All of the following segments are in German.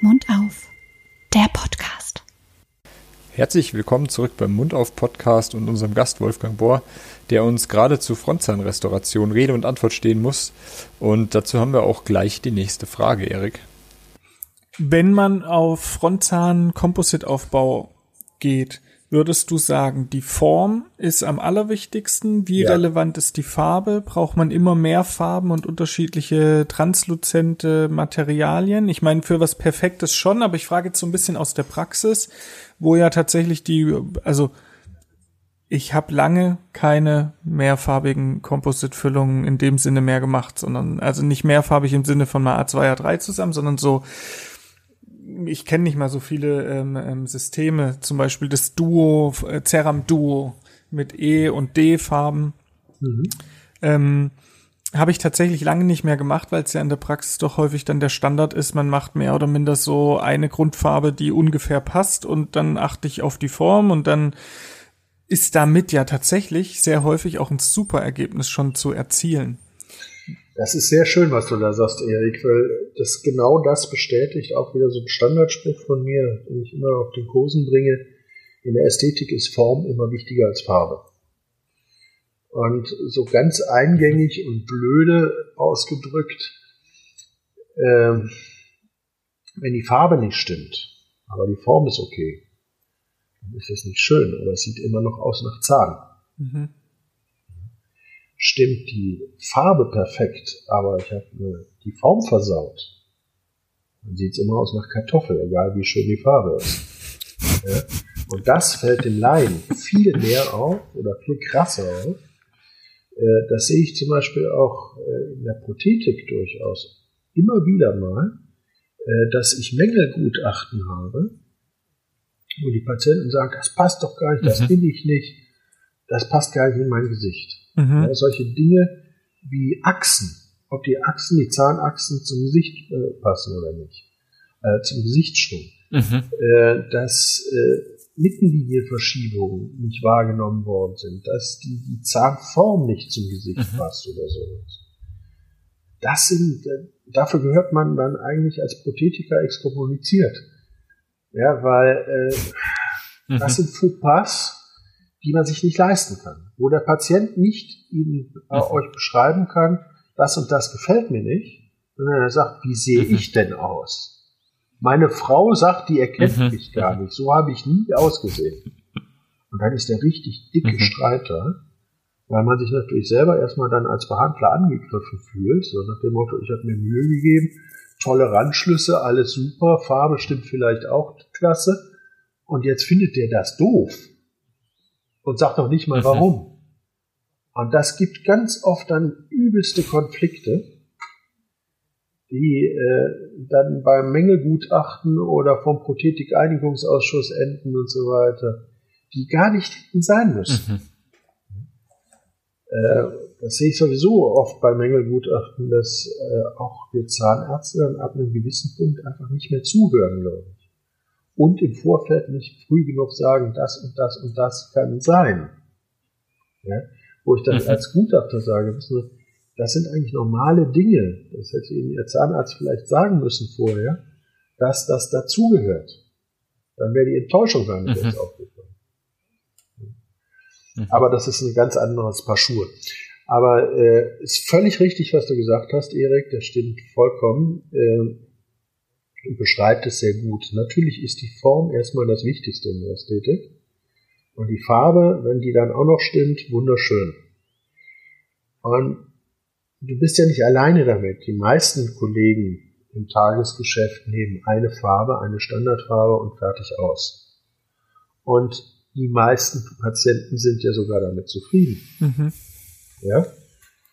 Mund auf, der Podcast. Herzlich willkommen zurück beim Mund auf Podcast und unserem Gast Wolfgang Bohr, der uns gerade zu Frontzahnrestauration Rede und Antwort stehen muss. Und dazu haben wir auch gleich die nächste Frage, Erik. Wenn man auf Frontzahn-Composite-Aufbau geht, würdest du sagen, die Form ist am allerwichtigsten? Wie Ja. relevant ist die Farbe? Braucht man immer mehr Farben und unterschiedliche transluzente Materialien? Ich meine, für was Perfektes schon, aber ich frage jetzt so ein bisschen aus der Praxis, wo ja tatsächlich die, also ich habe lange keine mehrfarbigen Composite-Füllungen in dem Sinne mehr gemacht, sondern also nicht mehrfarbig im Sinne von mal A2, A3 zusammen, sondern so ich kenne nicht mal so viele ähm, ähm, Systeme, zum Beispiel das Duo, äh, Ceram Duo mit E und D Farben. Ähm, habe ich tatsächlich lange nicht mehr gemacht, weil es ja in der Praxis doch häufig dann der Standard ist. Man macht mehr oder minder so eine Grundfarbe, die ungefähr passt und dann achte ich auf die Form und dann ist damit ja tatsächlich sehr häufig auch ein super Ergebnis schon zu erzielen. Das ist sehr schön, was du da sagst, Erik, weil das genau das bestätigt auch wieder so ein Standardspruch von mir, den ich immer auf den Kursen bringe. In der Ästhetik ist Form immer wichtiger als Farbe. Und so ganz eingängig und blöde ausgedrückt, ähm, wenn die Farbe nicht stimmt, aber die Form ist okay, dann ist das nicht schön, aber es sieht immer noch aus nach Zahn Mhm. Stimmt die Farbe perfekt, aber ich habe äh, die Form versaut, dann sieht's immer aus nach Kartoffel, egal wie schön die Farbe ist. Ja? Und das fällt dem Laien viel mehr auf oder viel krasser auf. Äh, Das sehe ich zum Beispiel auch äh, in der Prothetik durchaus immer wieder mal, äh, dass ich Mängelgutachten habe, wo die Patienten sagen, das passt doch gar nicht, das Mhm. bin ich nicht, das passt gar nicht in mein Gesicht. Mhm. Ja, solche Dinge wie Achsen, ob die Achsen, die Zahnachsen zum Gesicht äh, passen oder nicht, äh, zum Gesichtsschwung, Mhm. äh, dass äh, Mittenlinienverschiebungen nicht wahrgenommen worden sind, dass die, die Zahnform nicht zum Gesicht Mhm. passt oder sowas. Das sind, äh, dafür gehört man dann eigentlich als Prothetiker exkommuniziert. Ja, weil äh, das Mhm. sind Fauxpas, die man sich nicht leisten kann. Wo der Patient nicht Ihnen äh, Mhm. euch beschreiben kann, das und das gefällt mir nicht, sondern er sagt, wie sehe Mhm. ich denn aus? Meine Frau sagt, die erkennt Mhm. mich gar nicht. So habe ich nie ausgesehen. Und dann ist der richtig dicke. Streiter, weil man sich natürlich selber erstmal dann als Behandler angegriffen fühlt, so nach dem Motto, ich habe mir Mühe gegeben, tolle Randschlüsse, alles super, Farbe stimmt vielleicht auch klasse, und jetzt findet der das doof und sagt noch nicht mal Mhm. warum. Und das gibt ganz oft dann übelste Konflikte, die äh, dann beim Mängelgutachten oder vom Prothetikeinigungsausschuss enden und so weiter, die gar nicht hätten sein müssen. Mhm. Äh, das sehe ich sowieso oft bei Mängelgutachten, dass äh, auch die Zahnärzte dann ab einem gewissen Punkt einfach nicht mehr zuhören, glaube ich. Und im Vorfeld nicht früh genug sagen, das und das und das kann sein. Ja? Wo ich dann Mhm. als Gutachter sage, wissen Sie, das sind eigentlich normale Dinge. Das hätte Ihnen Ihr Zahnarzt vielleicht sagen müssen vorher, dass das dazugehört. Dann wäre die Enttäuschung gar nicht Mhm. aufgekommen. Mhm. Aber das ist ein ganz anderes Paar Schuhe. Aber äh, ist völlig richtig, was du gesagt hast, Erik. Das stimmt vollkommen. Und beschreibt es sehr gut. Natürlich ist die Form erstmal das Wichtigste in der Ästhetik. Und die Farbe, wenn die dann auch noch stimmt, wunderschön. Und du bist ja nicht alleine damit. Die meisten Kollegen im Tagesgeschäft nehmen eine Farbe, eine Standardfarbe und fertig aus. Und die meisten Patienten sind ja sogar damit zufrieden. Mhm. Ja?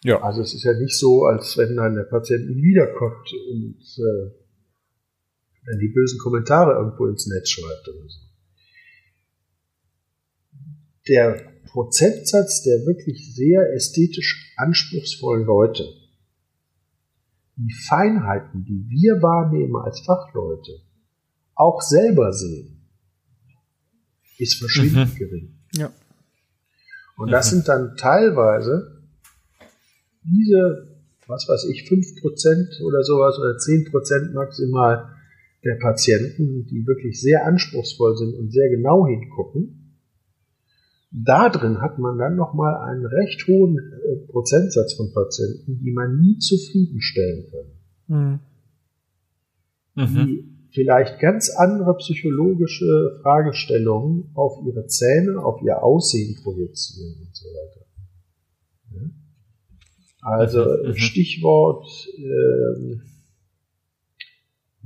Ja. Also es ist ja nicht so, als wenn dann der Patient nie wiederkommt und äh, dann die bösen Kommentare irgendwo ins Netz schreibt oder so. Der Prozentsatz der wirklich sehr ästhetisch anspruchsvollen Leute, die Feinheiten, die wir wahrnehmen als Fachleute, auch selber sehen, ist verschwindend Mhm. gering. Ja. Und das mhm. sind dann teilweise diese, was weiß ich, 5% oder sowas oder 10% maximal der Patienten, die wirklich sehr anspruchsvoll sind und sehr genau hingucken. Da drin hat man dann nochmal einen recht hohen äh, Prozentsatz von Patienten, die man nie zufriedenstellen kann. Mhm. Die vielleicht ganz andere psychologische Fragestellungen auf ihre Zähne, auf ihr Aussehen projizieren und so weiter. Ja? Also mhm. mhm. Stichwort äh,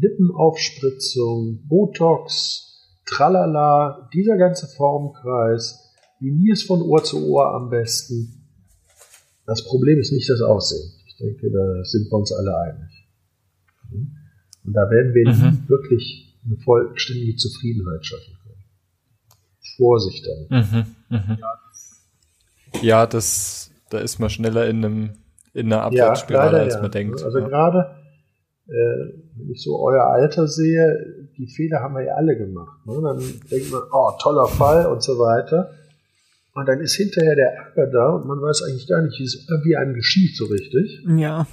Lippenaufspritzung, Botox, Tralala, dieser ganze Formkreis, Veneers von Ohr zu Ohr am besten. Das Problem ist nicht das Aussehen. Ich denke, da sind wir uns alle einig. Und da werden wir mhm. wirklich eine vollständige Zufriedenheit schaffen können. Vorsicht damit. Mhm. Mhm. Ja, das, da ist man schneller in einem in einer Abwärtsspirale, ja, als man ja. denkt. Also ja. gerade wenn ich so euer Alter sehe, die Fehler haben wir ja alle gemacht. Ne? Dann denkt man, oh, toller Fall und so weiter. Und dann ist hinterher der Ärger da und man weiß eigentlich gar nicht, wie es irgendwie einem geschieht so richtig. Ja.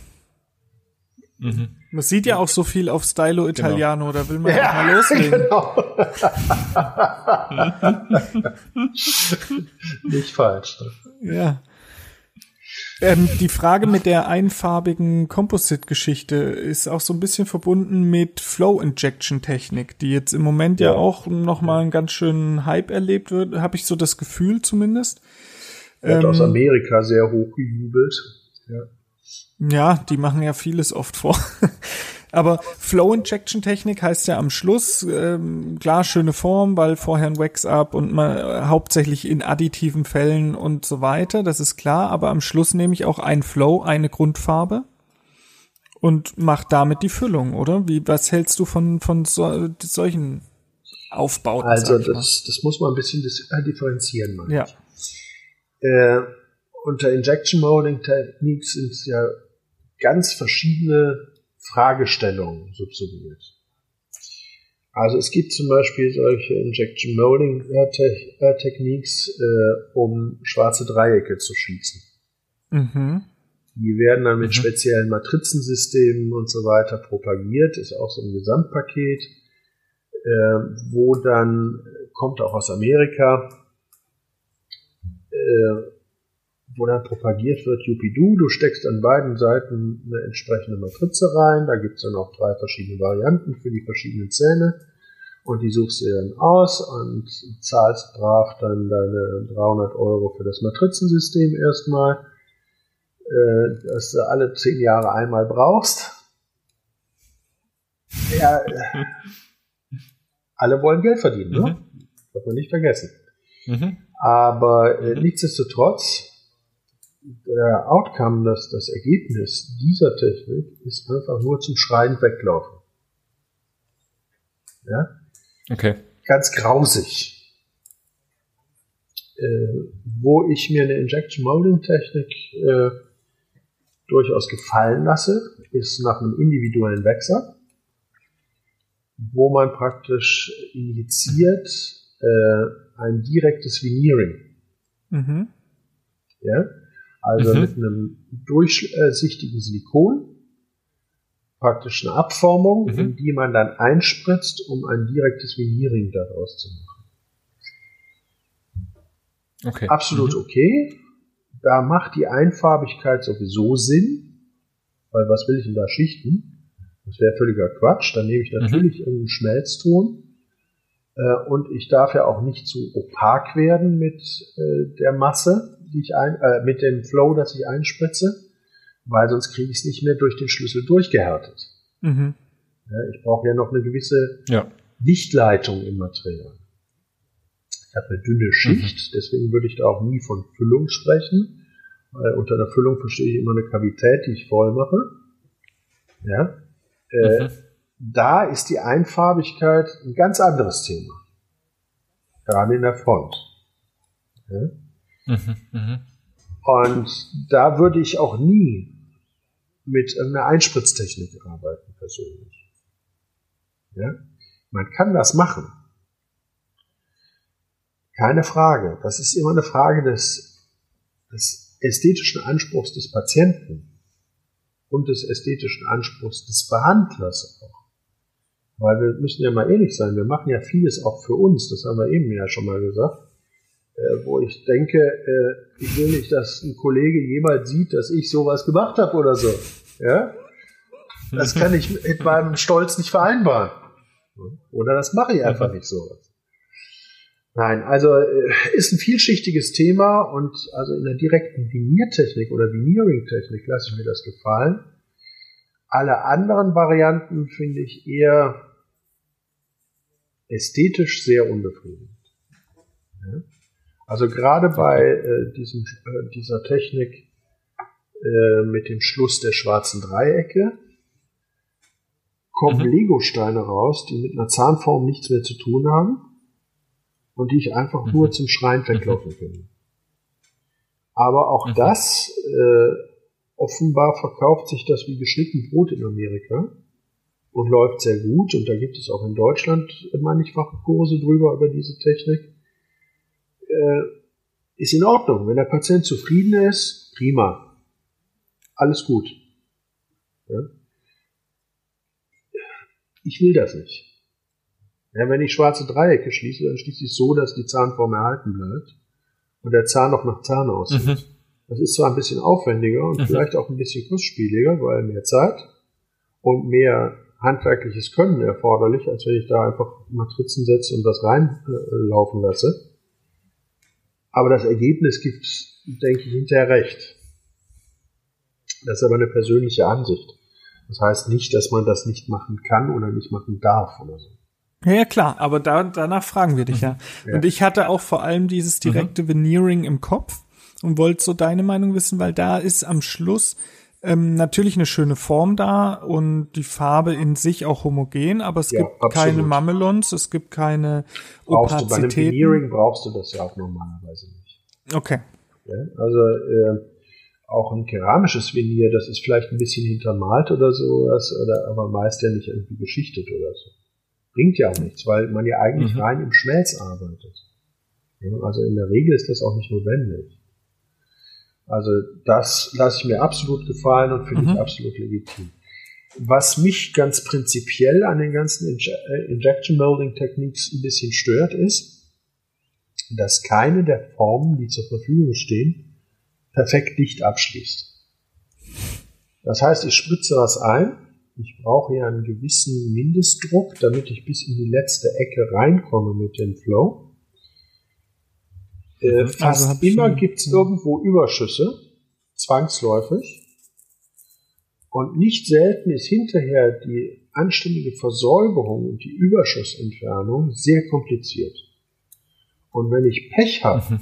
Mhm. Man sieht ja auch so viel auf Stylo genau. Italiano, genau. da will man ja mal loslegen. Genau. Nicht falsch. Ne? Ja. Ähm, die Frage mit der einfarbigen Composite-Geschichte ist auch so ein bisschen verbunden mit Flow-Injection-Technik, die jetzt im Moment ja, ja auch nochmal einen ganz schönen Hype erlebt wird, habe ich so das Gefühl zumindest. Wird ähm, aus Amerika sehr hochgejubelt. Ja. Ja, die machen ja vieles oft vor. Aber Flow Injection Technik heißt ja am Schluss, ähm, klar, schöne Form, weil vorher ein Wax-Up und mal äh, hauptsächlich in additiven Fällen und so weiter, das ist klar, aber am Schluss nehme ich auch ein Flow, eine Grundfarbe und mach damit die Füllung, oder? Wie, was hältst du von, von so, solchen Aufbauten? Also, das, das muss man ein bisschen äh, differenzieren, meine ja. Äh, unter Injection Molding Techniques sind es ja ganz verschiedene Fragestellungen subsumiert. Also es gibt zum Beispiel solche Injection Molding Techniques, äh, um schwarze Dreiecke zu schießen. Mhm. Die werden dann mit mhm. speziellen Matrizensystemen und so weiter propagiert, ist auch so ein Gesamtpaket, äh, wo dann kommt auch aus Amerika, äh, wo dann propagiert wird, Yupidu, du steckst an beiden Seiten eine entsprechende Matrize rein, da gibt's dann auch drei verschiedene Varianten für die verschiedenen Zähne und die suchst du dann aus und zahlst brav dann deine 300 Euro für das Matrizensystem erstmal, äh, das du alle zehn Jahre einmal brauchst. Ja, alle wollen Geld verdienen, ne? Mhm. Darf man nicht vergessen. Mhm. Aber äh, nichtsdestotrotz der Outcome, das, das Ergebnis dieser Technik ist einfach nur zum Schreien weglaufen. Ja? Okay. Ganz grausig. Äh, wo ich mir eine Injection Molding Technik äh, durchaus gefallen lasse, ist nach einem individuellen Wechsel, wo man praktisch injiziert äh, ein direktes Veneering. Mhm. Ja? Also mhm. mit einem durchsichtigen Silikon, praktisch eine Abformung, mhm. in die man dann einspritzt, um ein direktes Veneering daraus zu machen. Okay. Absolut mhm. okay. Da macht die Einfarbigkeit sowieso Sinn, weil was will ich denn da schichten? Das wäre völliger Quatsch. Dann nehme ich mhm. natürlich einen Schmelzton. Äh, und ich darf ja auch nicht zu opak werden mit äh, der Masse die ich ein, äh, mit dem Flow, das ich einspritze, weil sonst kriege ich es nicht mehr durch den Schlüssel durchgehärtet. Mhm. Ich brauche ja noch eine gewisse ja. Lichtleitung im Material. Ich habe eine dünne Schicht, mhm. deswegen würde ich da auch nie von Füllung sprechen, weil unter der Füllung verstehe ich immer eine Kavität, die ich voll mache. Ja. Äh, mhm. Da ist die Einfarbigkeit ein ganz anderes Thema. Gerade in der Front. Ja. Mhm, mh. Und da würde ich auch nie mit irgendeiner Einspritztechnik arbeiten, persönlich. Ja? Man kann das machen. Keine Frage. Das ist immer eine Frage des des ästhetischen Anspruchs des Patienten und des ästhetischen Anspruchs des Behandlers auch. Weil wir müssen ja mal ehrlich sein, wir machen ja vieles auch für uns, das haben wir eben ja schon mal gesagt, äh, wo ich denke, äh, ich will nicht, dass ein Kollege jemals sieht, dass ich sowas gemacht habe oder so. Ja? Das kann ich mit meinem Stolz nicht vereinbaren. Oder das mache ich einfach nicht so. Nein, also äh, ist ein vielschichtiges Thema und also in der direkten Viniertechnik oder Veneering-Technik lasse ich mir das gefallen. Alle anderen Varianten finde ich eher ästhetisch sehr unbefriedigend. Ja? Also gerade bei äh, diesem, äh, dieser Technik äh, mit dem Schluss der schwarzen Dreiecke kommen mhm. Lego-Steine raus, die mit einer Zahnform nichts mehr zu tun haben und die ich einfach mhm. nur zum Schreien weglaufen kann. Aber auch mhm. das, äh, offenbar verkauft sich das wie geschnitten Brot in Amerika und läuft sehr gut. Und da gibt es auch in Deutschland mannigfache Kurse drüber über diese Technik. Äh, ist in Ordnung. Wenn der Patient zufrieden ist, prima. Alles gut. Ja? Ich will das nicht. Ja, wenn ich schwarze Dreiecke schließe, dann schließe ich so, dass die Zahnform erhalten bleibt und der Zahn noch nach Zahn aussieht. Mhm. Das ist zwar ein bisschen aufwendiger und mhm. vielleicht auch ein bisschen kostspieliger, weil mehr Zeit und mehr handwerkliches Können erforderlich, als wenn ich da einfach Matrizen setze und das reinlaufen lasse. Aber das Ergebnis gibt, denke ich, hinterher recht. Das ist aber eine persönliche Ansicht. Das heißt nicht, dass man das nicht machen kann oder nicht machen darf oder so. Ja, ja klar, aber da, danach fragen wir dich ja. ja. Und ich hatte auch vor allem dieses mhm. direkte mhm. Veneering im Kopf und wollte so deine Meinung wissen, weil da ist am Schluss ähm, natürlich eine schöne Form da und die Farbe in sich auch homogen, aber es ja, gibt absolut. keine Mamelons, es gibt keine brauchst Opazitäten. Du, bei einem Veneering brauchst du das ja auch normalerweise nicht. Okay. Ja, also äh, auch ein keramisches Venier, das ist vielleicht ein bisschen hintermalt oder sowas, oder aber meist ja nicht irgendwie geschichtet oder so bringt ja auch nichts, weil man ja eigentlich mhm. rein im Schmelz arbeitet. Also in der Regel ist das auch nicht notwendig. Also das lasse ich mir absolut gefallen und finde mhm. ich absolut legitim. Was mich ganz prinzipiell an den ganzen Inje äh, Injection Molding Techniques ein bisschen stört, ist, dass keine der Formen, die zur Verfügung stehen, perfekt dicht abschließt. Das heißt, ich spritze was ein ich brauche ja einen gewissen Mindestdruck, damit ich bis in die letzte Ecke reinkomme mit dem Flow. Äh, fast also immer gibt es irgendwo Überschüsse, zwangsläufig. Und nicht selten ist hinterher die anständige Versäuberung und die Überschussentfernung sehr kompliziert. Und wenn ich Pech habe, mhm.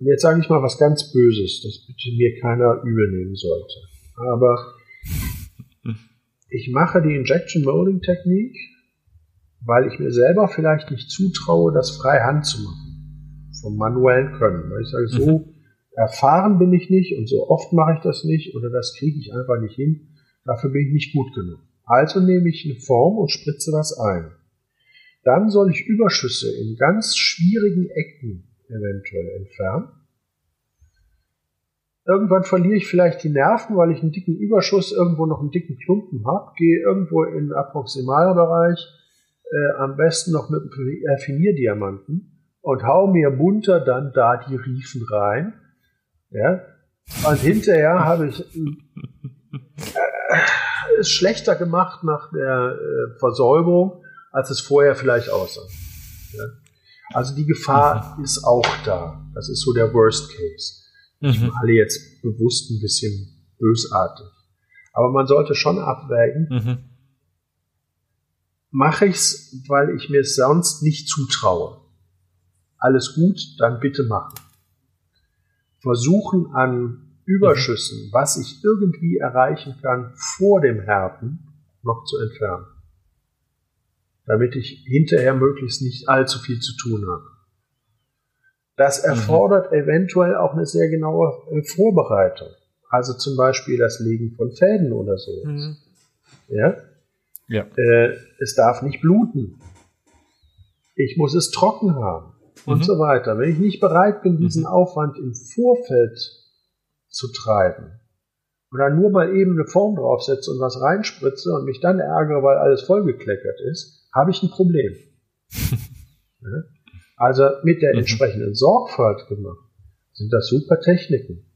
und jetzt sage ich mal was ganz Böses, das bitte mir keiner übel nehmen sollte, aber ich mache die Injection Molding Technik, weil ich mir selber vielleicht nicht zutraue, das frei Hand zu machen. Vom manuellen Können. Weil ich sage, so mhm. erfahren bin ich nicht und so oft mache ich das nicht oder das kriege ich einfach nicht hin. Dafür bin ich nicht gut genug. Also nehme ich eine Form und spritze das ein. Dann soll ich Überschüsse in ganz schwierigen Ecken eventuell entfernen. Irgendwann verliere ich vielleicht die Nerven, weil ich einen dicken Überschuss irgendwo noch einen dicken Klumpen habe, gehe irgendwo in den Approximalbereich, äh, am besten noch mit einem Affinierdiamanten und hau mir munter dann da die Riefen rein. Ja? Und hinterher habe ich äh, es schlechter gemacht nach der äh, Versäuberung, als es vorher vielleicht aussah. Ja? Also die Gefahr mhm. ist auch da. Das ist so der Worst Case. Ich mhm. alle jetzt bewusst ein bisschen bösartig. Aber man sollte schon abwägen, mhm. mache ich's, weil ich mir es sonst nicht zutraue. Alles gut, dann bitte machen. Versuchen an Überschüssen, mhm. was ich irgendwie erreichen kann, vor dem Härten noch zu entfernen. Damit ich hinterher möglichst nicht allzu viel zu tun habe. Das mhm. erfordert mhm. eventuell auch eine sehr genaue äh, Vorbereitung. Also zum Beispiel das Legen von Fäden oder so. Mhm. Ja? ja. Äh, es darf nicht bluten. Ich muss es trocken haben. Und Mhm. so weiter. Wenn ich nicht bereit bin, diesen Aufwand im Vorfeld zu treiben und dann nur mal eben eine Form draufsetze und was reinspritze und mich dann ärgere, weil alles vollgekleckert ist, habe ich ein Problem. Ja? Also mit der Mhm. entsprechenden Sorgfalt gemacht, sind das super Techniken,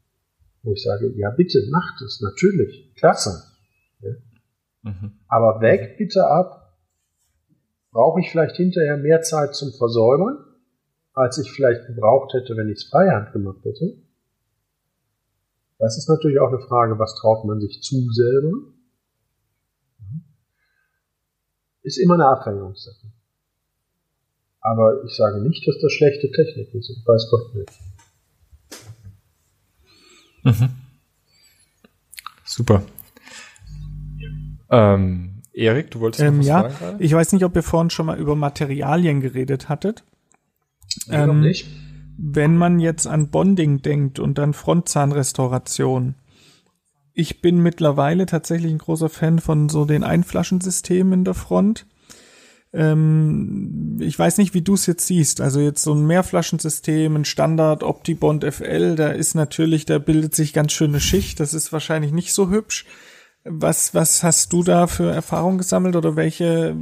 wo ich sage, ja bitte, macht es, natürlich, klasse. Mhm. Aber weg bitte ab. Brauche ich vielleicht hinterher mehr Zeit zum Versäubern, als ich vielleicht gebraucht hätte, wenn ich es freihand gemacht hätte? Das ist natürlich auch eine Frage, was traut man sich zu selber? Ist immer eine Abwägungssache. Aber ich sage nicht, dass das schlechte Techniken sind, weiß Gott nicht. Mhm. Super. Ähm, Erik, du wolltest noch Ähm, was ja, fragen gerade? ich weiß nicht, ob ihr vorhin schon mal über Materialien geredet hattet. Ähm, nicht. Wenn man jetzt an Bonding denkt und an Frontzahnrestauration, ich bin mittlerweile tatsächlich ein großer Fan von so den Einflaschensystemen in der Front. Ähm, ich weiß nicht, wie du es jetzt siehst. Also jetzt so ein Mehrflaschensystem, ein Standard Optibond FL, da ist natürlich, da bildet sich ganz schöne Schicht. Das ist wahrscheinlich nicht so hübsch. Was, was hast du da für Erfahrungen gesammelt oder welche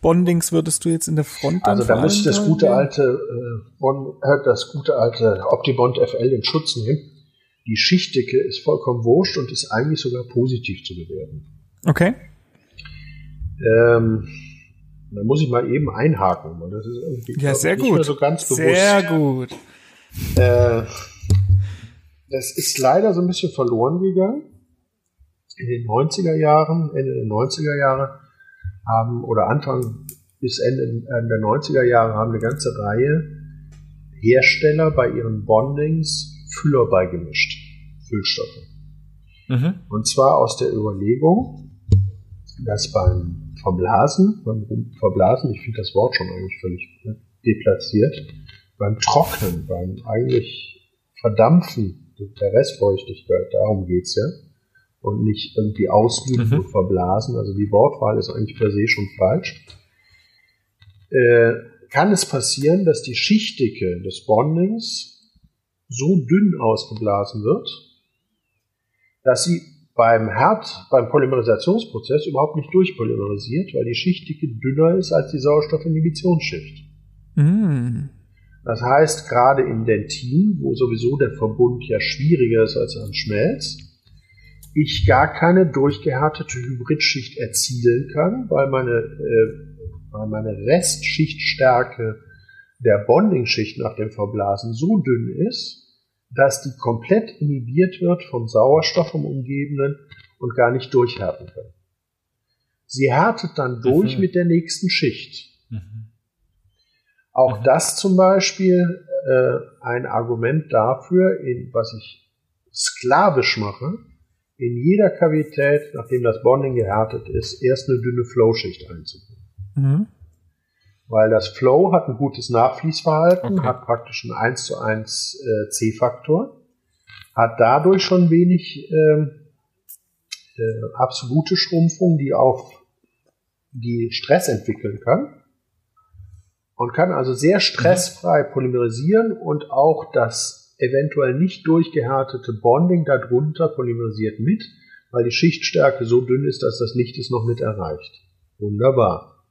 Bondings würdest du jetzt in der Front Also da muss ich das gute alte äh, Bon, äh, das gute alte Optibond FL in Schutz nehmen. Die Schichtdicke ist vollkommen wurscht und ist eigentlich sogar positiv zu bewerten. Okay. Ähm, da muss ich mal eben einhaken, weil das ist irgendwie Ja, sehr nicht gut. mehr so ganz bewusst. Sehr gut. Äh, das ist leider so ein bisschen verloren gegangen. In den 90er Jahren, Ende der 90er Jahre haben, oder Anfang bis Ende äh, der 90er Jahre haben eine ganze Reihe Hersteller bei ihren Bondings Füller beigemischt. Füllstoffe. Mhm. Und zwar aus der Überlegung, dass beim Verblasen, beim Verblasen, ich finde das Wort schon eigentlich völlig ne, deplatziert, beim Trocknen, beim eigentlich Verdampfen der Restfeuchtigkeit, darum geht's ja, und nicht irgendwie auslügen Mhm. und verblasen, also die Wortwahl ist eigentlich per se schon falsch, äh, kann es passieren, dass die Schichtdicke des Bondings so dünn ausgeblasen wird, dass sie beim Herd, beim Polymerisationsprozess überhaupt nicht durchpolymerisiert, weil die Schichtdicke dünner ist als die Sauerstoffinhibitionsschicht. Mm. Das heißt, gerade im Dentin, wo sowieso der Verbund ja schwieriger ist als am Schmelz, ich gar keine durchgehärtete Hybridschicht erzielen kann, weil meine, äh, weil meine Restschichtstärke der Bondingschicht nach dem Verblasen so dünn ist, dass die komplett inhibiert wird vom Sauerstoff im Umgebenden und gar nicht durchhärten kann. Sie härtet dann durch Mhm. mit der nächsten Schicht. Mhm. Auch Mhm. das zum Beispiel äh, ein Argument dafür, in, was ich sklavisch mache, in jeder Kavität, nachdem das Bonding gehärtet ist, erst eine dünne Flow-Schicht einzubringen. Mhm. Weil das Flow hat ein gutes Nachfließverhalten, Okay. hat praktisch einen 1 zu 1 äh, C-Faktor, hat dadurch schon wenig ähm, äh, absolute Schrumpfung, die auf die Stress entwickeln kann und kann also sehr stressfrei polymerisieren und auch das eventuell nicht durchgehärtete Bonding darunter polymerisiert mit, weil die Schichtstärke so dünn ist, dass das Licht es noch mit erreicht. Wunderbar.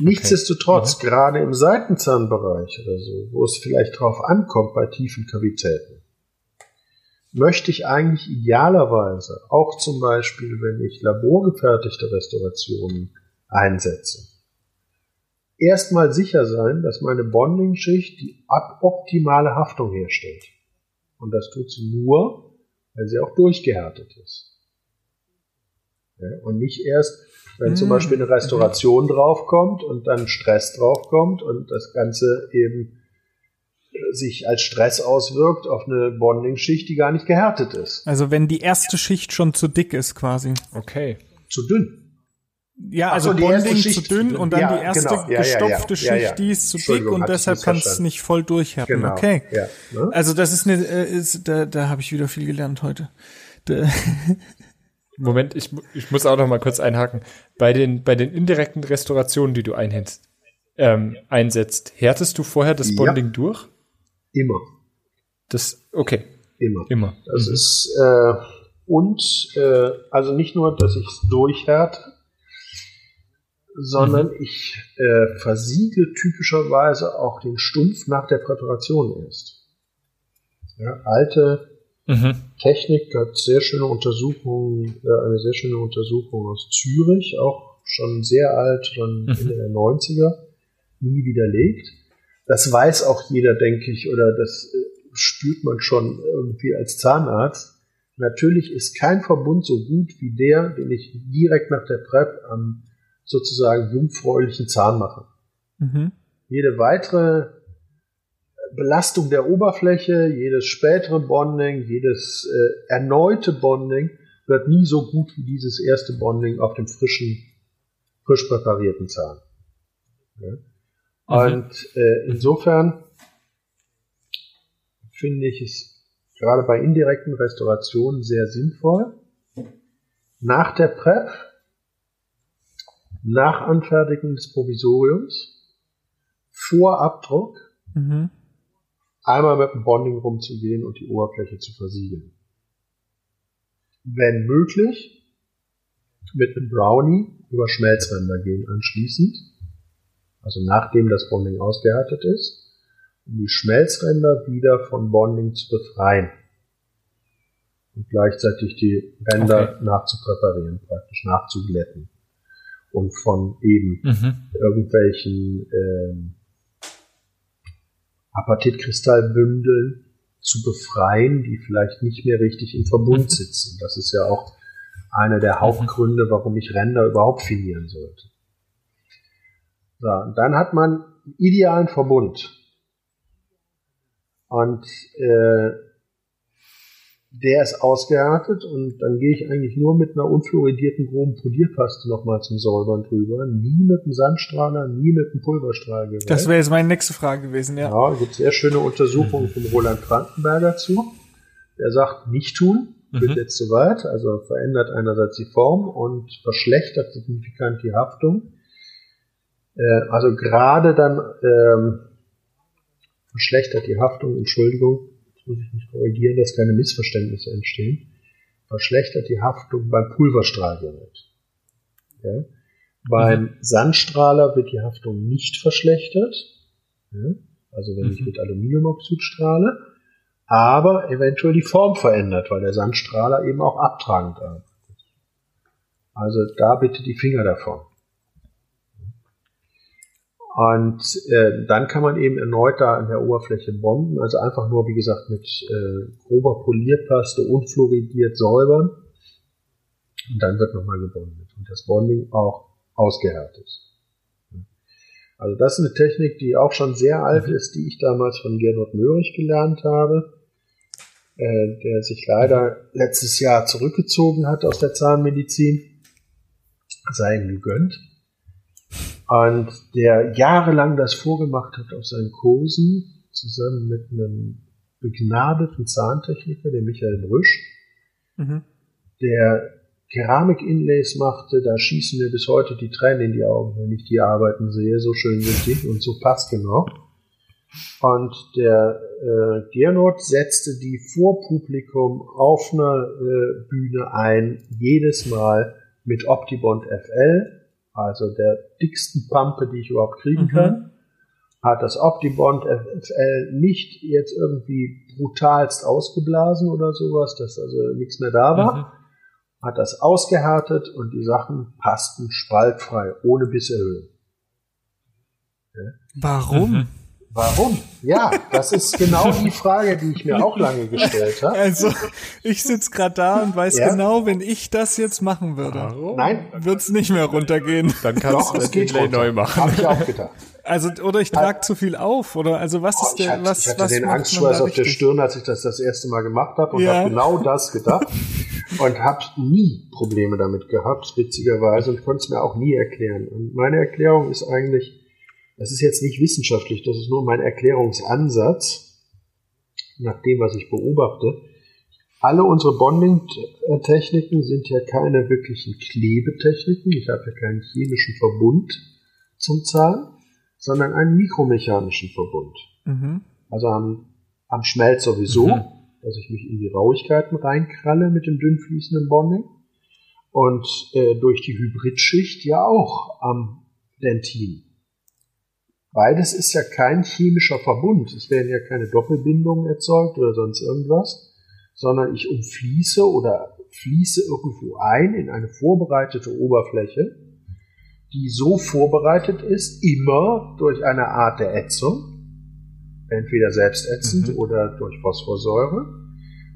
Nichtsdestotrotz, gerade im Seitenzahnbereich oder so, wo es vielleicht drauf ankommt bei tiefen Kavitäten, möchte ich eigentlich idealerweise auch zum Beispiel, wenn ich laborgefertigte Restaurationen einsetze, erstmal sicher sein, dass meine Bonding-Schicht die ab- optimale Haftung herstellt. Und das tut sie nur, weil sie auch durchgehärtet ist. Ja, und nicht erst, wenn zum Mm, Beispiel eine Restauration draufkommt und dann Stress draufkommt und das Ganze eben äh, sich als Stress auswirkt auf eine Bonding-Schicht, die gar nicht gehärtet ist. Also wenn die erste Schicht schon zu dick ist quasi. Okay. Zu dünn. Ja, so, also die erste Bonding zu dünn und dann Ja, die erste genau. Ja, ja, ja. gestopfte Ja, ja. Schicht, die ist zu dick und deshalb kann es nicht voll durchhärten. Genau. Okay. Ja, ne? Also das ist eine, äh, ist, da, da habe ich wieder viel gelernt heute. Da, Moment, ich, ich muss auch noch mal kurz einhaken. Bei den, bei den indirekten Restaurationen, die du einhältst, ähm, einsetzt, härtest du vorher das Bonding ja. durch? Immer. Das, okay. Immer. Immer. Das mhm. ist, äh, und, äh, also nicht nur, dass ich es durchhärte, sondern mhm. ich äh, versiegle typischerweise auch den Stumpf nach der Präparation erst. Ja, alte mhm. Technik hat sehr schöne Untersuchungen, äh, eine sehr schöne Untersuchung aus Zürich, auch schon sehr alt, schon mhm. Ende der 90er, nie widerlegt. Das weiß auch jeder, denke ich, oder das äh, spürt man schon irgendwie als Zahnarzt. Natürlich ist kein Verbund so gut wie der, den ich direkt nach der PrEP am sozusagen jungfräulichen Zahn mache. Mhm. Jede weitere Belastung der Oberfläche, jedes spätere Bonding, jedes äh, erneute Bonding wird nie so gut wie dieses erste Bonding auf dem frischen, frisch präparierten Zahn. Ja. Mhm. Und äh, insofern finde ich es gerade bei indirekten Restaurationen sehr sinnvoll, nach der PrEP nach Anfertigen des Provisoriums, vor Abdruck, mhm. einmal mit dem Bonding rumzugehen und die Oberfläche zu versiegeln. Wenn möglich, mit einem Brownie über Schmelzränder gehen anschließend, also nachdem das Bonding ausgehärtet ist, um die Schmelzränder wieder von Bonding zu befreien und gleichzeitig die Ränder okay. nachzupräparieren, praktisch nachzuglätten und von eben mhm. irgendwelchen ähm, Apatitkristallbündeln zu befreien, die vielleicht nicht mehr richtig im Verbund mhm. sitzen. Das ist ja auch einer der Hauptgründe, warum ich Ränder überhaupt finieren sollte. So, dann hat man einen idealen Verbund. Und äh, der ist ausgehärtet und dann gehe ich eigentlich nur mit einer unfluoridierten groben Polierpaste nochmal zum Säubern drüber. Nie mit einem Sandstrahler, nie mit einem Pulverstrahlgerät. Das wäre jetzt meine nächste Frage gewesen, ja. Ja, gibt sehr schöne Untersuchungen vom Roland Frankenberger zu. Der sagt, nicht tun, wird mhm. jetzt soweit, also verändert einerseits die Form und verschlechtert signifikant die Haftung. Äh, also gerade dann ähm, verschlechtert die Haftung, Entschuldigung, muss ich mich korrigieren, dass keine Missverständnisse entstehen, verschlechtert die Haftung beim Pulverstrahlgerät. Ja? Beim mhm. Sandstrahler wird die Haftung nicht verschlechtert, ja? also wenn mhm. ich mit Aluminiumoxid strahle, aber eventuell die Form verändert, weil der Sandstrahler eben auch abtragend arbeitet. Also da bitte die Finger davon. Und äh, dann kann man eben erneut da an der Oberfläche bonden, also einfach nur, wie gesagt, mit äh, grober Polierpaste unfluoridiert säubern. Und dann wird nochmal gebondet. Und das Bonding auch ausgehärtet. Also das ist eine Technik, die auch schon sehr alt mhm. ist, die ich damals von Gernot Möhrig gelernt habe, äh, der sich leider letztes Jahr zurückgezogen hat aus der Zahnmedizin. Sei ihm gegönnt und der jahrelang das vorgemacht hat auf seinen Kursen, zusammen mit einem begnadeten Zahntechniker, dem Michael Brüsch, mhm. der Keramik-Inlays machte, da schießen mir bis heute die Tränen in die Augen, wenn ich die Arbeiten sehe, so schön sind die und so passt genau. Und der äh, Gernot setzte die vor Publikum auf einer äh, Bühne ein, jedes Mal mit Optibond FL, also der dicksten Pampe, die ich überhaupt kriegen mhm. kann. Hat das Optibond FL nicht jetzt irgendwie brutalst ausgeblasen oder sowas, dass also nichts mehr da war. Mhm. Hat das ausgehärtet und die Sachen passten spaltfrei, ohne Bisserhöhung. Ja. Warum? Warum? Ja, das ist genau die Frage, die ich mir auch lange gestellt habe. Also, ich sitze gerade da und weiß ja. genau, wenn ich das jetzt machen würde, Warum? Nein, wird's nicht mehr runtergehen. Dann kannst du das Delay neu machen. Habe ich auch gedacht. Also oder ich trage zu viel auf oder also was oh, ist der hatte, was ich hatte was den Angstschweiß auf der Stirn, als ich das das erste Mal gemacht habe und ja. habe genau das gedacht und habe nie Probleme damit gehabt, witzigerweise und konnte es mir auch nie erklären. Und meine Erklärung ist eigentlich das ist jetzt nicht wissenschaftlich, das ist nur mein Erklärungsansatz, nach dem, was ich beobachte. Alle unsere Bonding-Techniken sind ja keine wirklichen Klebetechniken. Ich habe ja keinen chemischen Verbund zum Zahn, sondern einen mikromechanischen Verbund. Mhm. Also am, am Schmelz sowieso, mhm. dass ich mich in die Rauigkeiten reinkralle mit dem dünn fließenden Bonding. Und äh, durch die Hybridschicht ja auch am Dentin. Beides ist ja kein chemischer Verbund. Es werden ja keine Doppelbindungen erzeugt oder sonst irgendwas, sondern ich umfließe oder fließe irgendwo ein in eine vorbereitete Oberfläche, die so vorbereitet ist, immer durch eine Art der Ätzung, entweder selbstätzend mhm. oder durch Phosphorsäure.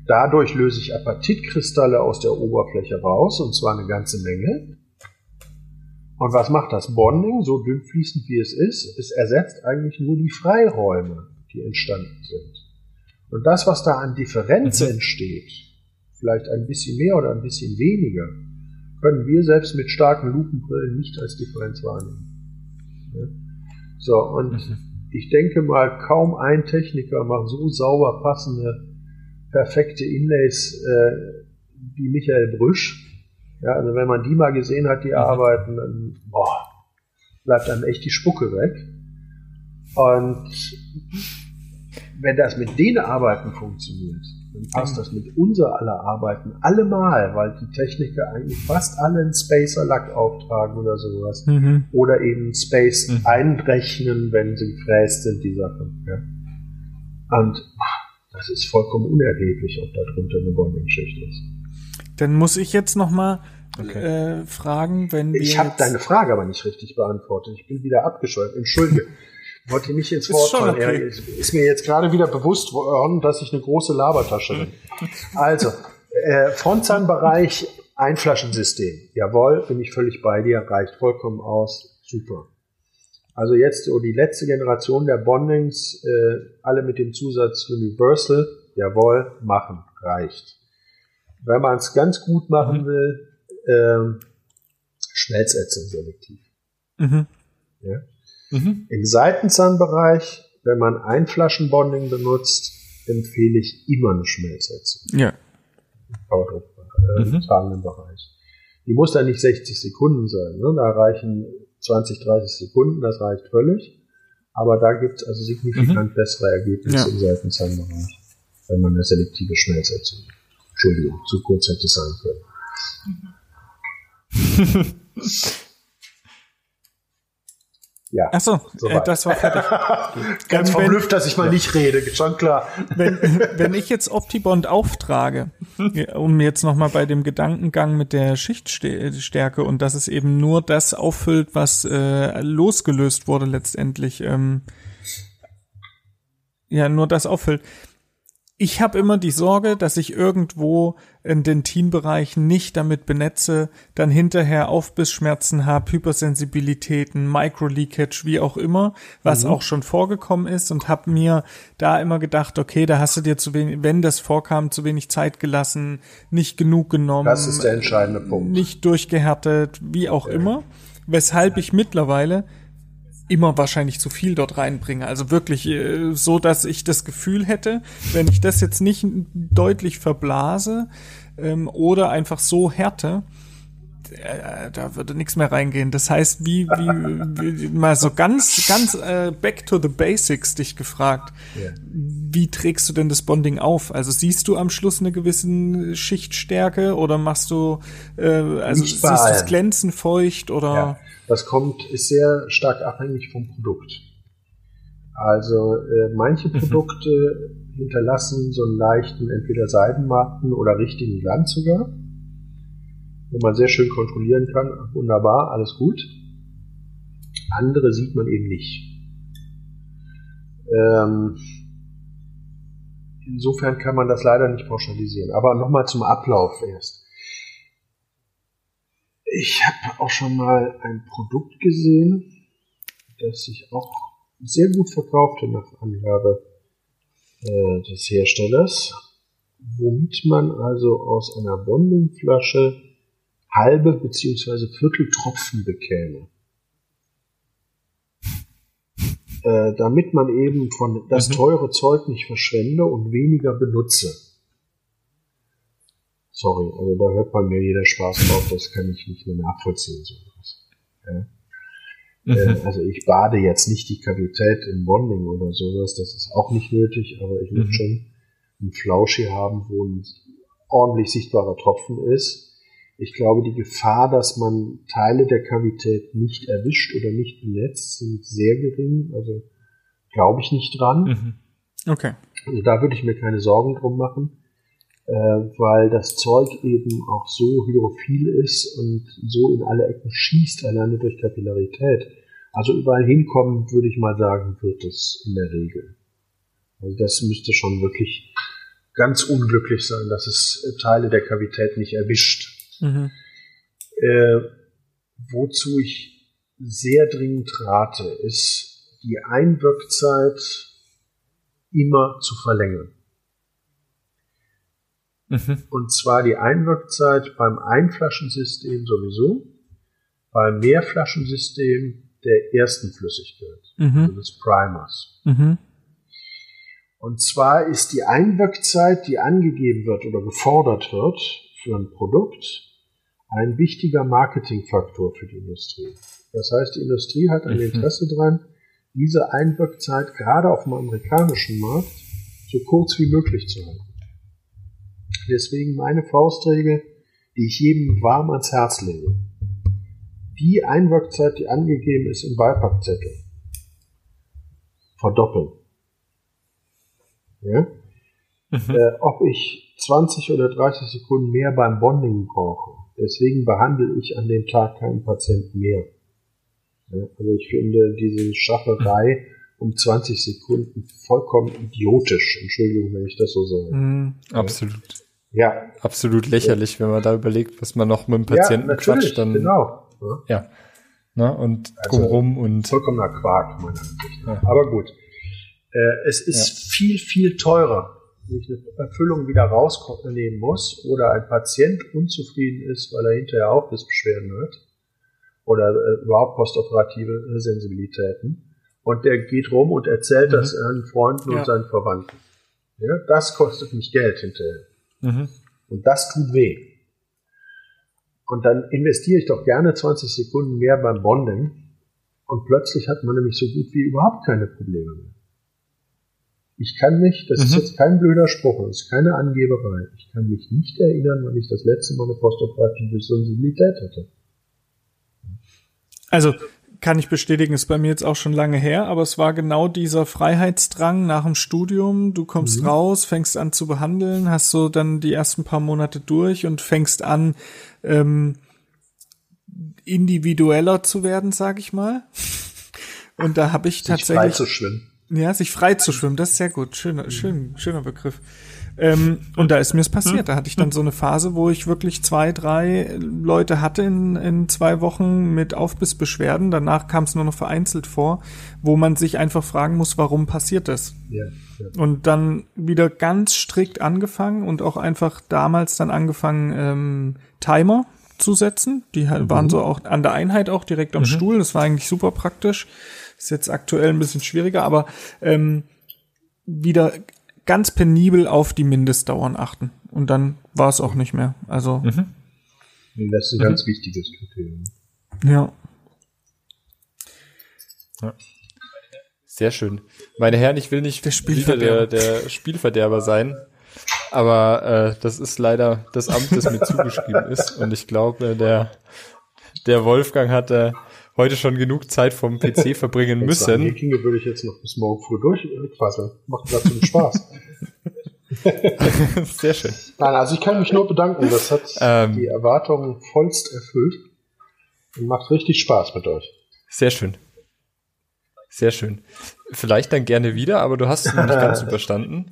Dadurch löse ich Apatitkristalle aus der Oberfläche raus, und zwar eine ganze Menge. Und was macht das Bonding, so dünn fließend wie es ist? Es ersetzt eigentlich nur die Freiräume, die entstanden sind. Und das, was da an Differenz mhm. entsteht, vielleicht ein bisschen mehr oder ein bisschen weniger, können wir selbst mit starken Lupenbrillen nicht als Differenz wahrnehmen. So, und mhm. ich denke mal, kaum ein Techniker macht so sauber passende, perfekte Inlays äh, wie Michael Brüsch. Ja, also wenn man die mal gesehen hat, die mhm. arbeiten, dann boah, bleibt einem echt die Spucke weg. Und wenn das mit den Arbeiten funktioniert, dann passt mhm. das mit unser aller Arbeiten allemal, weil die Techniker eigentlich fast alle einen Spacer Lack auftragen oder sowas. Mhm. Oder eben Space mhm. einrechnen, wenn sie gefräst sind, die Sachen. Ja. Und das ist vollkommen unerheblich, ob da drunter eine Bonding-Schicht ist. Dann muss ich jetzt noch mal okay. äh, fragen, wenn wir Ich habe deine Frage aber nicht richtig beantwortet. Ich bin wieder abgescheuert. Entschuldige. wollte nicht ins Wort fallen. Okay. Ist, ist mir jetzt gerade wieder bewusst worden, dass ich eine große Labertasche bin. Also, äh, Frontzahnbereich, Einflaschensystem. Jawohl, bin ich völlig bei dir, reicht vollkommen aus. Super. Also jetzt so die letzte Generation der Bondings, äh, alle mit dem Zusatz Universal, jawohl, machen, reicht. Wenn man es ganz gut machen mhm. will, äh, Schmelzätzung selektiv. Mhm. Ja? Mhm. Im Seitenzahnbereich, wenn man Einflaschenbonding benutzt, empfehle ich immer eine Schmelzsetzung. Ja. Im äh, mhm. tragenden Bereich. Die muss dann nicht 60 Sekunden sein. Ne? Da reichen 20, 30 Sekunden, das reicht völlig. Aber da gibt es also signifikant mhm. bessere Ergebnisse ja. im Seitenzahnbereich, wenn man eine selektive Schmelzsetzung. Entschuldigung, zu kurz hätte es sein können. Ja. Ach so, so äh, das war fertig. Ganz wenn, verblüfft, dass ich mal nicht rede, schon klar. Wenn, wenn ich jetzt Optibond auftrage, um jetzt nochmal bei dem Gedankengang mit der Schichtstärke und dass es eben nur das auffüllt, was äh, losgelöst wurde letztendlich, ähm, ja, nur das auffüllt ich habe immer die Sorge, dass ich irgendwo in den Teenbereichen nicht damit benetze, dann hinterher Aufbissschmerzen habe, Hypersensibilitäten, Microleakage, wie auch immer, was mhm. auch schon vorgekommen ist und habe mir da immer gedacht, okay, da hast du dir zu wenig, wenn das vorkam, zu wenig Zeit gelassen, nicht genug genommen. Das ist der entscheidende Punkt. Nicht durchgehärtet, wie auch ja. immer. Weshalb ich mittlerweile immer wahrscheinlich zu viel dort reinbringe. Also wirklich äh, so, dass ich das Gefühl hätte, wenn ich das jetzt nicht deutlich verblase ähm, oder einfach so härte, äh, da würde nichts mehr reingehen. Das heißt, wie, wie, wie mal so ganz, ganz äh, back to the basics dich gefragt. Yeah. Wie trägst du denn das Bonding auf? Also siehst du am Schluss eine gewisse Schichtstärke oder machst du, äh, also siehst du es glänzen feucht oder? Ja. Das kommt, ist sehr stark abhängig vom Produkt. Also äh, manche mhm. Produkte hinterlassen so einen leichten entweder Seidenmatten oder richtigen Glanz sogar, wo man sehr schön kontrollieren kann, wunderbar, alles gut. Andere sieht man eben nicht. Ähm, insofern kann man das leider nicht pauschalisieren. Aber nochmal zum Ablauf erst. Ich habe auch schon mal ein Produkt gesehen, das sich auch sehr gut verkaufte nach Angabe äh, des Herstellers, womit man also aus einer Bondingflasche halbe beziehungsweise Vierteltropfen bekäme. Äh, damit man eben von das mhm. teure Zeug nicht verschwende und weniger benutze. Sorry, also da hört bei mir jeder Spaß drauf, das kann ich nicht mehr nachvollziehen. Sowas. Ja. Äh, also ich bade jetzt nicht die Kavität in Bonding oder sowas, das ist auch nicht nötig, aber ich Mhm. schon einen Flauschi haben, wo ein ordentlich sichtbarer Tropfen ist. Ich glaube, die Gefahr, dass man Teile der Kavität nicht erwischt oder nicht benetzt, sind sehr gering. Also glaube ich nicht dran. Mhm. Okay. Also da würde ich mir keine Sorgen drum machen, äh, weil das Zeug eben auch so hydrophil ist und so in alle Ecken schießt, alleine durch Kapillarität. Also überall hinkommen, würde ich mal sagen, wird es in der Regel. Also das müsste schon wirklich ganz unglücklich sein, dass es Teile der Kavität nicht erwischt. Mhm. Äh, wozu ich sehr dringend rate, ist die Einwirkzeit immer zu verlängern. Mhm. Und zwar die Einwirkzeit beim Einflaschensystem sowieso, beim Mehrflaschensystem der ersten Flüssigkeit, also Mhm. des Primers. Mhm. Und zwar ist die Einwirkzeit, die angegeben wird oder gefordert wird für ein Produkt, ein wichtiger Marketingfaktor für die Industrie. Das heißt, die Industrie hat ein Mhm. Interesse daran, diese Einwirkzeit gerade auf dem amerikanischen Markt so kurz wie möglich zu halten. Deswegen meine Faustregel, die ich jedem warm ans Herz lege. Die Einwirkzeit, die angegeben ist im Beipackzettel, verdoppeln. Ja? Äh, ob ich 20 oder 30 Sekunden mehr beim Bonding brauche. Deswegen behandle ich an dem Tag keinen Patienten mehr. Ja? Also ich finde diese Schafferei um 20 Sekunden vollkommen idiotisch. Entschuldigung, wenn ich das so sage. Mhm. Absolut. Ja, Absolut lächerlich, wenn man da überlegt, was man noch mit dem Patienten ja, quatscht, dann genau. Ja, ja. Ne, und Also, drumherum und vollkommener Quark, meiner Ansicht nach. Ja. Aber gut. Äh, es ist viel, viel teurer, wenn ich eine Erfüllung wieder rausnehmen muss oder ein Patient unzufrieden ist, weil er hinterher auch Beschwerden hat oder äh, überhaupt postoperative äh, Sensibilitäten und der geht rum und erzählt Mhm. das seinen Freunden Ja. und seinen Verwandten. Ja, das kostet mich Geld hinterher. mhm. Und das tut weh. Und dann investiere ich doch gerne 20 Sekunden mehr beim Bonding und plötzlich hat man nämlich so gut wie überhaupt keine Probleme mehr. Ich kann mich, das ist Mhm. jetzt kein blöder Spruch, das ist keine Angeberei, ich kann mich nicht erinnern, wann ich das letzte Mal eine postoperative Sensibilität hatte. Also kann ich bestätigen, ist bei mir jetzt auch schon lange her, aber es war genau dieser Freiheitsdrang nach dem Studium. Du kommst raus, fängst an zu behandeln, hast so dann die ersten paar Monate durch und fängst an, ähm, individueller zu werden, sag ich mal. Und da habe ich Sich tatsächlich zu schwimmen. Ja, sich frei zu schwimmen, das ist sehr gut. Schöner, schön, schöner Begriff. Ähm, und da ist mir es passiert. Da hatte ich dann so eine Phase, wo ich wirklich zwei, drei Leute hatte in, in zwei Wochen mit Aufbissbeschwerden. Danach kam es nur noch vereinzelt vor, wo man sich einfach fragen muss, warum passiert das? Ja, ja. Und dann wieder ganz strikt angefangen und auch einfach damals dann angefangen, ähm, Timer zu setzen. Die halt waren so auch an der Einheit auch direkt am Stuhl. Das war eigentlich super praktisch. Ist jetzt aktuell ein bisschen schwieriger, aber ähm, wieder ganz penibel auf die Mindestdauern achten. Und dann war es auch nicht mehr. Also, Das ist ein ganz wichtiges Kriterium. ja. Sehr schön. Meine Herren, ich will nicht Der wieder Spielverderber. der, der Spielverderber sein, aber äh, das ist leider das Amt, das mir zugeschrieben ist. Und ich glaube, der, der Wolfgang hatte heute schon genug Zeit vom PC verbringen Die müssen. Kinge würde ich jetzt noch bis morgen früh durchquasseln. Macht dazu einen Spaß. Sehr schön. Nein, also ich kann mich nur bedanken. Das hat Ähm. die Erwartungen vollst erfüllt und macht richtig Spaß mit euch. Sehr schön. Sehr schön. Vielleicht dann gerne wieder, aber du hast es noch nicht ganz überstanden.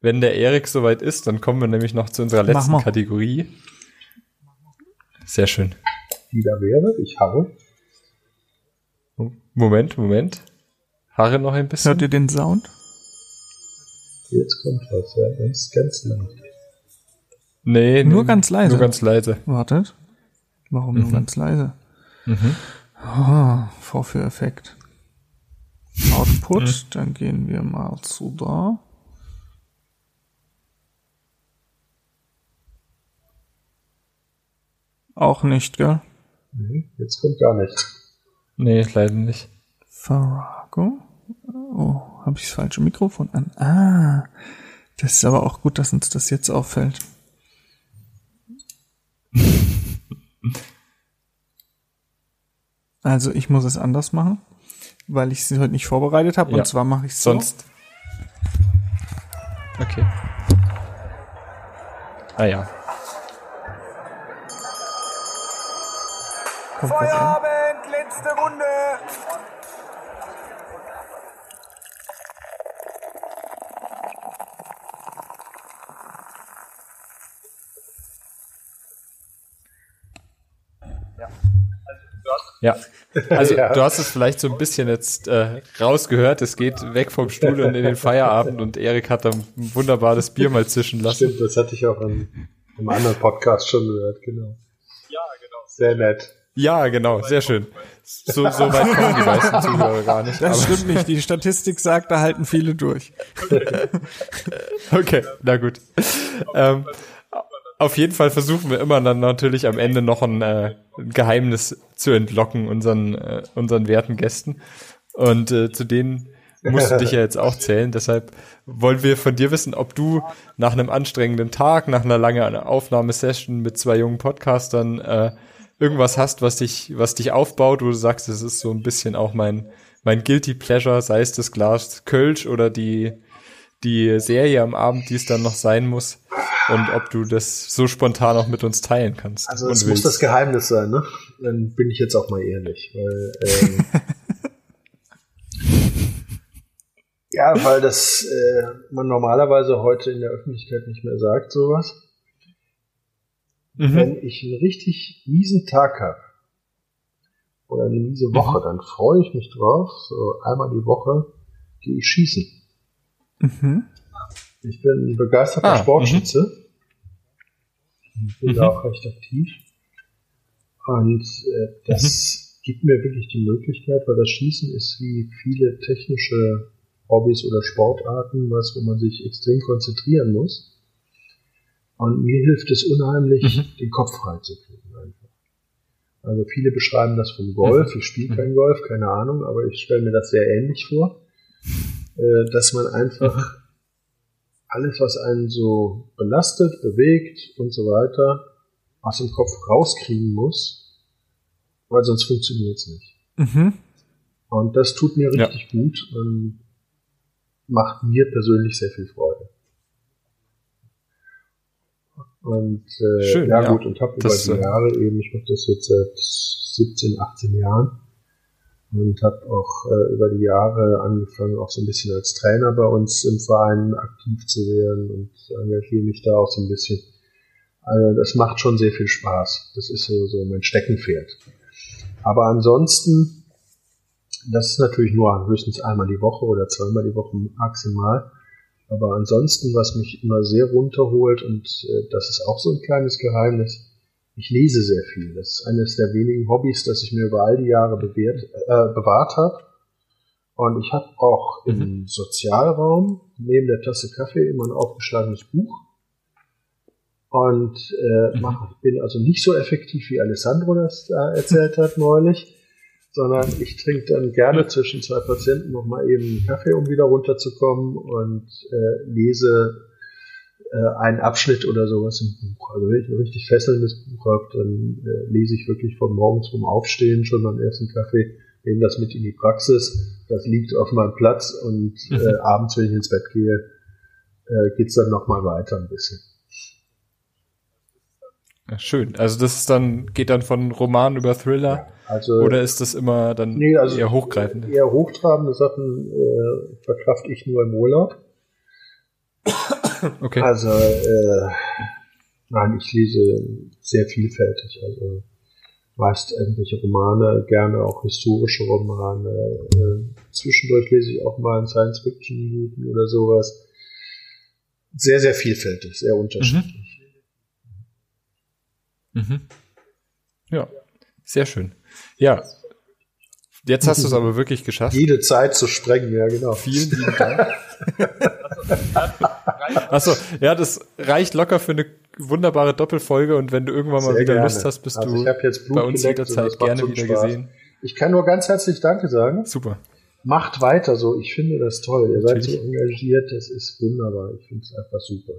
Wenn der Erik soweit ist, dann kommen wir nämlich noch zu unserer letzten. Kategorie. Sehr schön. Wieder wäre, ich habe. Moment, Moment. Haare noch ein bisschen. Hört ihr den Sound? Jetzt kommt was, ja, ganz, ganz lang. Nee, Nur nee, ganz leise. Nur ganz leise. Wartet. Warum nur ganz leise? Mhm. Ah, Vorführeffekt. Output, dann gehen wir mal zu da. Auch nicht, gell? Nee, jetzt kommt gar nichts. Nee, leider nicht. Farrago. Oh, habe ich das falsche Mikrofon an? Ah, das ist aber auch gut, dass uns das jetzt auffällt. Also ich muss es anders machen, weil ich es heute nicht vorbereitet habe. Ja. Und zwar mache ich es so. Sonst. Okay. Ah ja. Kommt. Feierabend, letzte Runde. Ja. Also Ja. du hast es vielleicht so ein bisschen jetzt äh, rausgehört. Es geht weg vom Stuhl und in den Feierabend und Erik hat dann ein wunderbares Bier mal zischen lassen. Stimmt, das hatte ich auch in einem anderen Podcast schon gehört, genau. Ja, genau. Sehr nett. Ja, genau, sehr schön. So, so weit kommen die meisten Zuhörer gar nicht. Das stimmt nicht. Die Statistik sagt, da halten viele durch. okay, na gut. Ähm, auf jeden Fall versuchen wir immer dann natürlich am Ende noch ein, äh, ein Geheimnis zu entlocken unseren, äh, unseren werten Gästen. Und äh, zu denen musst du dich ja jetzt auch zählen. Deshalb wollen wir von dir wissen, ob du nach einem anstrengenden Tag, nach einer langen Aufnahmesession mit zwei jungen Podcastern äh, irgendwas hast, was dich, was dich aufbaut, wo du sagst, es ist so ein bisschen auch mein, mein Guilty Pleasure, sei es das Glas Kölsch oder die, die Serie am Abend, die es dann noch sein muss. Und ob du das so spontan auch mit uns teilen kannst. Also und es muss das Geheimnis sein, ne? Dann bin ich jetzt auch mal ehrlich, weil ähm, ja, weil das äh, man normalerweise heute in der Öffentlichkeit nicht mehr sagt sowas. Mhm. Wenn ich einen richtig miesen Tag habe oder eine miese Woche, dann freue ich mich drauf. So einmal die Woche gehe ich schießen. Mhm. Ich bin ein begeisterter Ah, Sportschütze. Ich bin Mhm. da auch recht aktiv. Und äh, das gibt mir wirklich die Möglichkeit, weil das Schießen ist wie viele technische Hobbys oder Sportarten, was, wo man sich extrem konzentrieren muss. Und mir hilft es unheimlich, Mhm. den Kopf frei zu kriegen einfach. Also viele beschreiben das vom Golf. Ich spiele kein Golf, keine Ahnung, aber ich stelle mir das sehr ähnlich vor, äh, dass man einfach alles, was einen so belastet, bewegt und so weiter, aus dem Kopf rauskriegen muss, weil sonst funktioniert es nicht. Mhm. Und das tut mir Ja. richtig gut und macht mir persönlich sehr viel Freude. Und äh, Schön, ja, ja. gut, und habe über die äh, Jahre eben, ich mache das jetzt seit 17, 18 Jahren und habe auch äh, über die Jahre angefangen, auch so ein bisschen als Trainer bei uns im Verein aktiv zu werden und engagiere mich da auch so ein bisschen. Also das macht schon sehr viel Spaß. Das ist so, so mein Steckenpferd. Aber ansonsten, das ist natürlich nur höchstens einmal die Woche oder zweimal die Woche maximal. Aber ansonsten, was mich immer sehr runterholt, und äh, das ist auch so ein kleines Geheimnis, ich lese sehr viel. Das ist eines der wenigen Hobbys, das ich mir über all die Jahre bewährt, äh, bewahrt habe. Und ich habe auch im Sozialraum neben der Tasse Kaffee immer ein aufgeschlagenes Buch. Und äh, mach, bin also nicht so effektiv, wie Alessandro das äh, erzählt hat neulich, sondern ich trinke dann gerne zwischen zwei Patienten noch mal eben einen Kaffee, um wieder runterzukommen und äh, lese äh, einen Abschnitt oder sowas im Buch. Also wenn ich ein richtig fesselndes Buch habe, dann äh, lese ich wirklich von morgens vom Aufstehen schon beim ersten Kaffee, nehme das mit in die Praxis. Das liegt auf meinem Platz und äh, abends, wenn ich ins Bett gehe, äh, geht's dann noch mal weiter ein bisschen. Ja, schön. Also das ist dann, geht dann von Roman über Thriller Also oder ist das immer dann Nee, also eher hochgreifend? Eher hochtrabende Sachen äh, verkraft ich nur im Urlaub. Okay. Also äh, nein, ich lese sehr vielfältig. Also meist irgendwelche Romane, gerne auch historische Romane. Äh, zwischendurch lese ich auch mal einen Science-Fiction-Minuten oder sowas. Sehr, sehr vielfältig, sehr unterschiedlich. Mhm. Ja, sehr schön. Ja, jetzt hast du es aber wirklich geschafft. Jede Zeit zu sprengen, ja genau. Vielen lieben Dank. Achso, ja, das reicht locker für eine wunderbare Doppelfolge und wenn du irgendwann mal Sehr wieder gerne. Lust hast, bist Also du ich hab jetzt Blut bei uns geleckt und jederzeit gerne wieder Spaß. gesehen. Ich kann nur ganz herzlich Danke sagen. Super. Macht weiter so. Ich finde das toll. Ihr seid Natürlich. so engagiert. Das ist wunderbar. Ich finde es einfach super.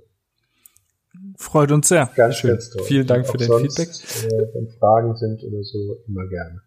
Freut uns sehr. Ganz, Schön. ganz. Vielen Dank Und für dein sonst, Äh, wenn Fragen sind oder so, immer gerne.